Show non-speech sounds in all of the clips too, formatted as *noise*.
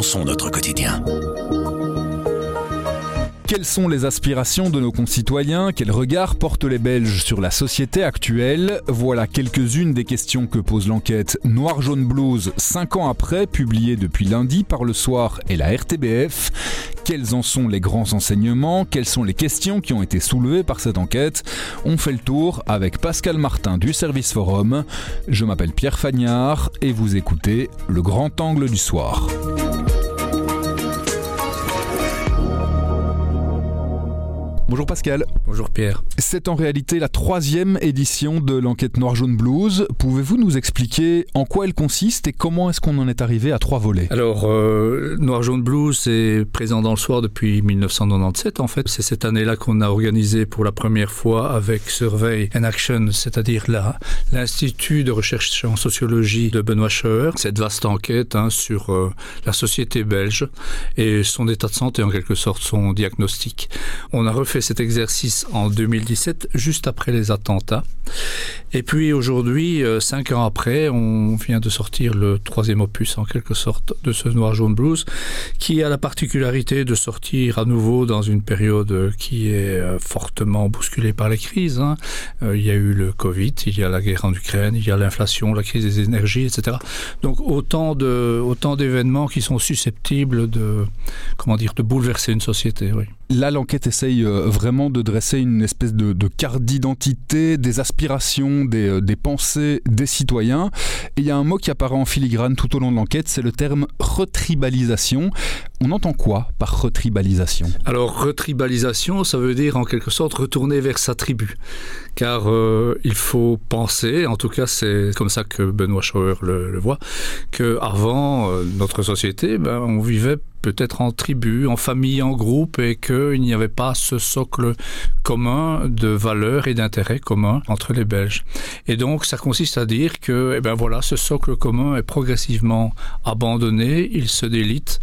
notre quotidien. Quelles sont les aspirations de nos concitoyens? Quel regard portent les Belges sur la société actuelle? Voilà quelques-unes des questions que pose l'enquête Noir Jaune Blues 5 ans après, publiée depuis lundi par le soir et la RTBF. Quels en sont les grands enseignements? Quelles sont les questions qui ont été soulevées par cette enquête? On fait le tour avec Pascal Martin du Service Forum. Je m'appelle Pierre Fagnard et vous écoutez Le Grand Angle du Soir. Bonjour Pascal. Bonjour Pierre. C'est en réalité la troisième édition de l'enquête Noir Jaune Blues. Pouvez-vous nous expliquer en quoi elle consiste et comment est-ce qu'on en est arrivé à trois volets? Alors, euh, Noir Jaune Blues est présent dans le soir depuis 1997. En fait, c'est cette année-là qu'on a organisé pour la première fois avec Survey and Action, c'est-à-dire l'Institut de recherche en sociologie de Benoît Schauer, cette vaste enquête hein, sur euh, la société belge et son état de santé, en quelque sorte, son diagnostic. On a refait cet exercice en 2017, juste après les attentats. Et puis aujourd'hui, euh, cinq ans après, on vient de sortir le troisième opus, en quelque sorte, de ce Noir Jaune Blues, qui a la particularité de sortir à nouveau dans une période qui est euh, fortement bousculée par les crises. Hein. Euh, il y a eu le Covid, il y a la guerre en Ukraine, il y a l'inflation, la crise des énergies, etc. Donc autant de autant d'événements qui sont susceptibles de comment dire de bouleverser une société. Oui. Là, l'enquête essaye vraiment de dresser une espèce de, de carte d'identité, des aspirations, des, euh, des, pensées des citoyens. Et il y a un mot qui apparaît en filigrane tout au long de l'enquête, c'est le terme retribalisation. On entend quoi par retribalisation? Alors, retribalisation, ça veut dire en quelque sorte retourner vers sa tribu. Car euh, il faut penser, en tout cas c'est comme ça que Benoît Schauer le, voit, qu'avant euh, notre société, ben, on vivait peut-être en tribu, en famille, en groupe, et qu'il n'y avait pas ce socle commun de valeurs et d'intérêts communs entre les Belges. Et donc, ça consiste à dire que, eh ben voilà, ce socle commun est progressivement abandonné, il se délite,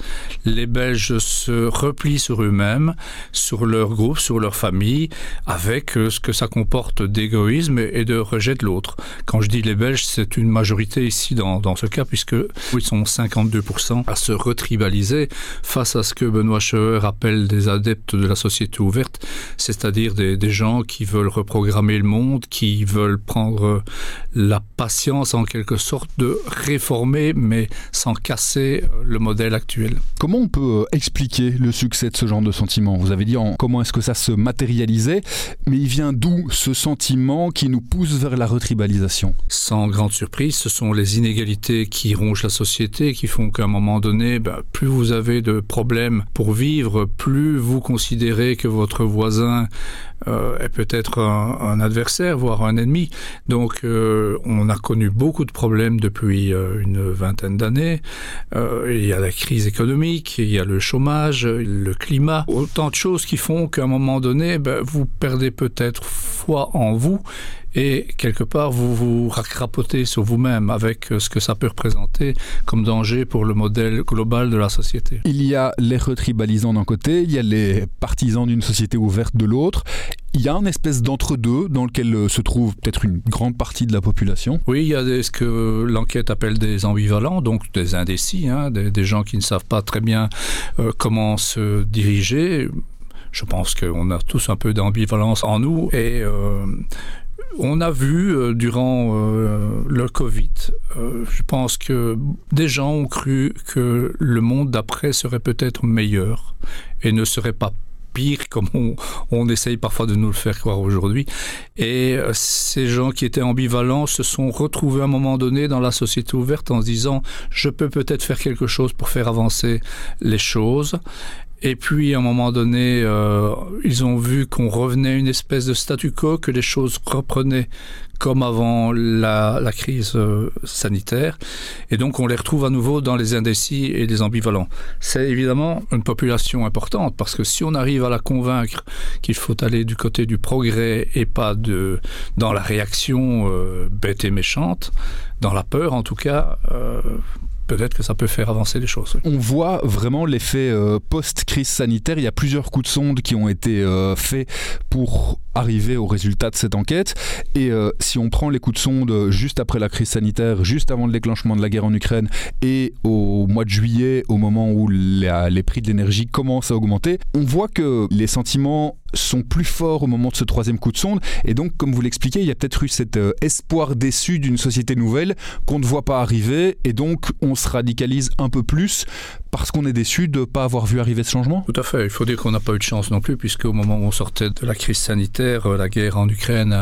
Belges se replient sur eux-mêmes, sur leur groupe, sur leur famille, avec ce que ça comporte d'égoïsme et de rejet de l'autre. Quand je dis les Belges, c'est une majorité ici dans, dans ce cas, puisque ils sont 52% à se retribaliser face à ce que Benoît Scheuer appelle des adeptes de la société ouverte, c'est-à-dire des, des gens qui veulent reprogrammer le monde, qui veulent prendre la patience en quelque sorte de réformer, mais sans casser le modèle actuel. Comment on peut expliquer le succès de ce genre de sentiment Vous avez dit en, comment est-ce que ça se matérialisait, mais il vient d'où ce sentiment qui nous pousse vers la retribalisation? Sans grande surprise, ce sont les inégalités qui rongent la société, qui font qu'à un moment donné, ben, plus vous avez de problèmes pour vivre, plus vous considérez que votre voisin euh, est peut-être un, adversaire, voire un ennemi. Donc euh, on a connu beaucoup de problèmes depuis euh, une vingtaine d'années. Euh, il y a la crise économique, il y a le chômage, le climat, autant de choses qui font qu'à un moment donné, ben, vous perdez peut-être foi en vous et quelque part vous vous racrapotez sur vous-même avec ce que ça peut représenter comme danger pour le modèle global de la société. Il y a les retribalisants d'un côté, il y a les partisans d'une société ouverte de l'autre. Il y a une espèce d'entre-deux dans lequel se trouve peut-être une grande partie de la population. Oui, il y a ce que l'enquête appelle des ambivalents, donc des indécis, hein, des, gens qui ne savent pas très bien euh, comment se diriger. Je pense qu'on a tous un peu d'ambivalence en nous et euh, on a vu euh, durant euh, le Covid, euh, je pense que des gens ont cru que le monde d'après serait peut-être meilleur et ne serait pas *laughs* comme on, on essaye parfois de nous le faire croire aujourd'hui. Et euh, ces gens qui étaient ambivalents se sont retrouvés à un moment donné dans la société ouverte en se disant je peux peut-être faire quelque chose pour faire avancer les choses. Et puis à un moment donné euh, ils ont vu qu'on revenait à une espèce de statu quo que les choses reprenaient comme avant la, la crise euh, sanitaire. Et donc on les retrouve à nouveau dans les indécis et les ambivalents. C'est évidemment une population importante parce que si on arrive à la convaincre qu'il faut aller du côté du progrès et pas de dans la réaction euh, bête et méchante dans la peur en tout cas euh, peut-être que ça peut faire avancer les choses. On voit vraiment l'effet euh, post-crise sanitaire. Il y a plusieurs coups de sonde qui ont été euh, faits pour arriver au résultat de cette enquête. Et euh, si on prend les coups de sonde juste après la crise sanitaire, juste avant le déclenchement de la guerre en Ukraine et au mois de juillet, au moment où les prix de l'énergie commencent à augmenter, on voit que les sentiments sont plus forts au moment de ce troisième coup de sonde. Et donc, comme vous l'expliquez, il y a peut-être eu cet espoir déçu d'une société nouvelle qu'on ne voit pas arriver. Et donc, on se radicalise un peu plus parce qu'on est déçu de ne pas avoir vu arriver ce changement Tout à fait. Il faut dire qu'on n'a pas eu de chance non plus, puisque au moment où on sortait de la crise sanitaire, euh, la guerre en Ukraine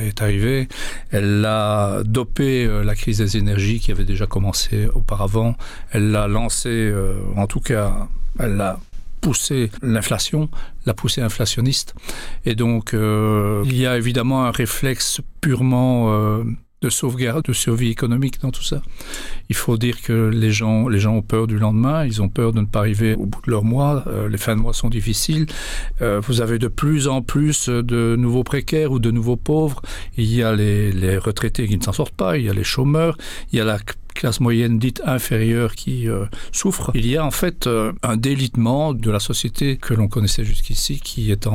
est arrivée. Elle a dopé euh, la crise des énergies qui avait déjà commencé auparavant. Elle l'a lancé, euh, en tout cas, elle l'a poussé l'inflation, la poussée inflationniste. Et donc, il y a évidemment un réflexe purement de sauvegarde, de survie économique dans tout ça. Il faut dire que les gens, les gens ont peur du lendemain, ils ont peur de ne pas arriver au bout de leur mois, euh, les fins de mois sont difficiles, euh, vous avez de plus en plus de nouveaux précaires ou de nouveaux pauvres, il y a les, les retraités qui ne s'en sortent pas, il y a les chômeurs, il y a la classe moyenne dite inférieure qui euh, souffre, il y a en fait euh, un délitement de la société que l'on connaissait jusqu'ici qui est en,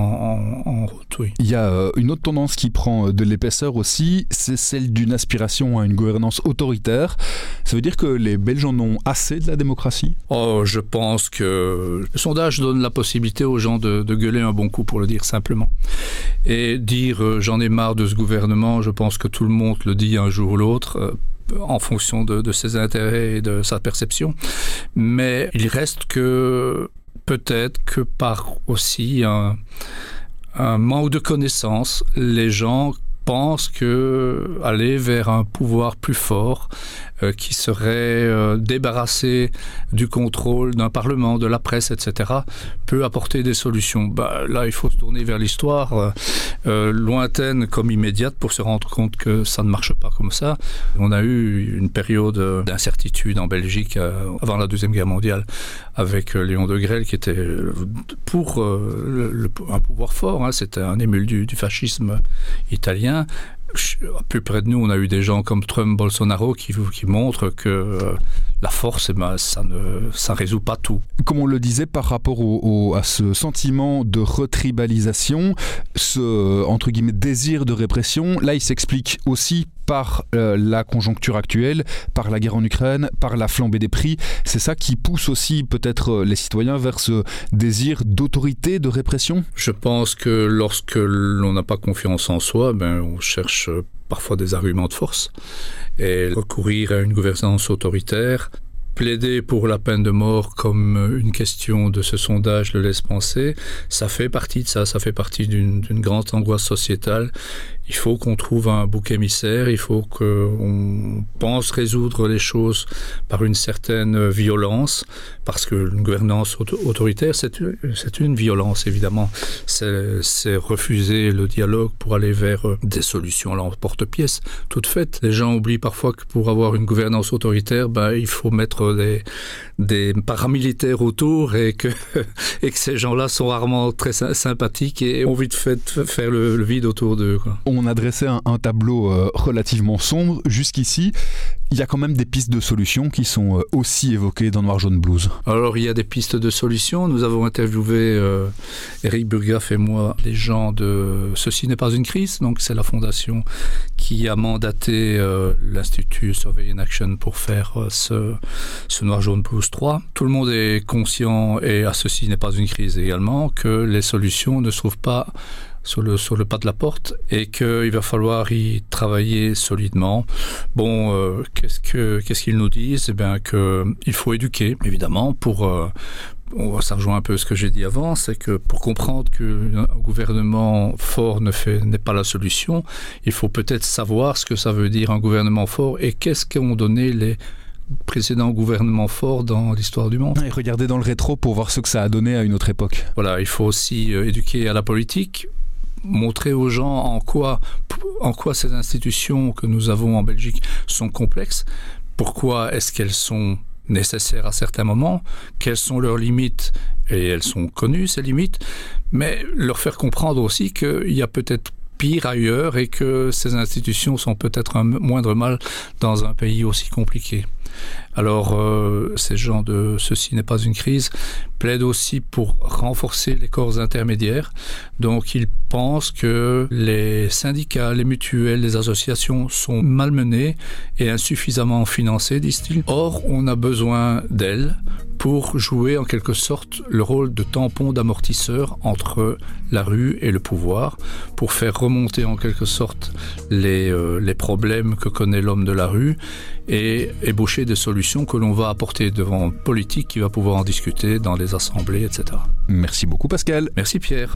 en, route. Oui. Il y a euh, une autre tendance qui prend de l'épaisseur aussi, c'est celle d'une aspiration à une gouvernance autoritaire. Ça veut dire que les Belges en ont assez de la démocratie? Oh, je pense que le sondage donne la possibilité aux gens de, de gueuler un bon coup, pour le dire simplement. Et dire j'en ai marre de ce gouvernement, je pense que tout le monde le dit un jour ou l'autre en fonction de, ses intérêts et de sa perception. Mais il reste que peut-être que par aussi un manque de connaissances, les gens pensent que aller vers un pouvoir plus fort euh, qui serait euh, débarrassé du contrôle d'un parlement, de la presse, etc., peut apporter des solutions. Bah, là, il faut se tourner vers l'histoire euh, lointaine comme immédiate pour se rendre compte que ça ne marche pas comme ça. On a eu une période d'incertitude en Belgique avant la Deuxième Guerre mondiale avec Léon de Grelle qui était pour un pouvoir fort. C'était un émule du fascisme italien plus près de nous, on a eu des gens comme Trump, Bolsonaro qui, montrent que euh, la force, eh ben, ça ne résout pas tout. Comme on le disait par rapport au, à ce sentiment de retribalisation, ce entre guillemets désir de répression, là il s'explique aussi par euh, la conjoncture actuelle, par la guerre en Ukraine, par la flambée des prix. C'est ça qui pousse aussi peut-être euh, les citoyens vers ce désir d'autorité, de répression? Je pense que lorsque l'on n'a pas confiance en soi, ben, on cherche parfois des arguments de force et recourir à une gouvernance autoritaire plaider pour la peine de mort comme une question de ce sondage le laisse penser ça fait partie de ça ça fait partie d'une grande angoisse sociétale il faut qu'on trouve un bouc émissaire il faut qu'on pense résoudre les choses par une certaine violence parce que une gouvernance autoritaire c'est une violence évidemment c'est refuser le dialogue pour aller vers des solutions à l'emporte-pièce toute faite les gens oublient parfois que pour avoir une gouvernance autoritaire ben, il faut mettre des, des paramilitaires autour et que, *laughs* et que ces gens-là sont rarement très sympathiques et ont de fait, faire le, vide autour d'eux. A dressé un, tableau euh, relativement sombre jusqu'ici. Il y a quand même des pistes de solutions qui sont euh, aussi évoquées dans Noir Jaune Blues. Alors il y a des pistes de solutions. Nous avons interviewé euh, Eric Burgaff et moi les gens de Ceci n'est pas une crise. Donc c'est la fondation qui a mandaté l'Institut Surveillance Action pour faire ce, ce Noir Jaune Blues 3. Tout le monde est conscient et à ceci n'est pas une crise également que les solutions ne se trouvent pas sur le, sur le pas de la porte et qu'il va falloir y travailler solidement. Bon, euh, qu'est-ce qu'ils qu qu nous disent? Eh bien qu'il faut éduquer, évidemment, pour, euh, ça rejoint un peu ce que j'ai dit avant, c'est que pour comprendre qu'un gouvernement fort ne fait n'est pas la solution, il faut peut-être savoir ce que ça veut dire un gouvernement fort et qu'est-ce qu'ont donné les précédent gouvernement fort dans l'histoire du monde. Et regarder dans le rétro pour voir ce que ça a donné à une autre époque. Voilà il faut aussi euh, éduquer à la politique montrer aux gens en quoi en quoi ces institutions que nous avons en Belgique sont complexes pourquoi est-ce qu'elles sont nécessaires à certains moments quelles sont leurs limites et elles sont connues ces limites mais leur faire comprendre aussi qu'il y a peut-être pire ailleurs et que ces institutions sont peut-être un moindre mal dans un pays aussi compliqué. Alors, euh, ces gens de ceci n'est pas une crise plaident aussi pour renforcer les corps intermédiaires. Donc, ils pensent que les syndicats, les mutuelles, les associations sont malmenés et insuffisamment financés, disent-ils. Or, on a besoin d'elles pour jouer en quelque sorte le rôle de tampon d'amortisseur entre la rue et le pouvoir, pour faire remonter en quelque sorte les, euh, les problèmes que connaît l'homme de la rue et ébaucher des solutions que l'on va apporter devant politique qui va pouvoir en discuter dans les assemblées, etc. Merci beaucoup Pascal. Merci Pierre.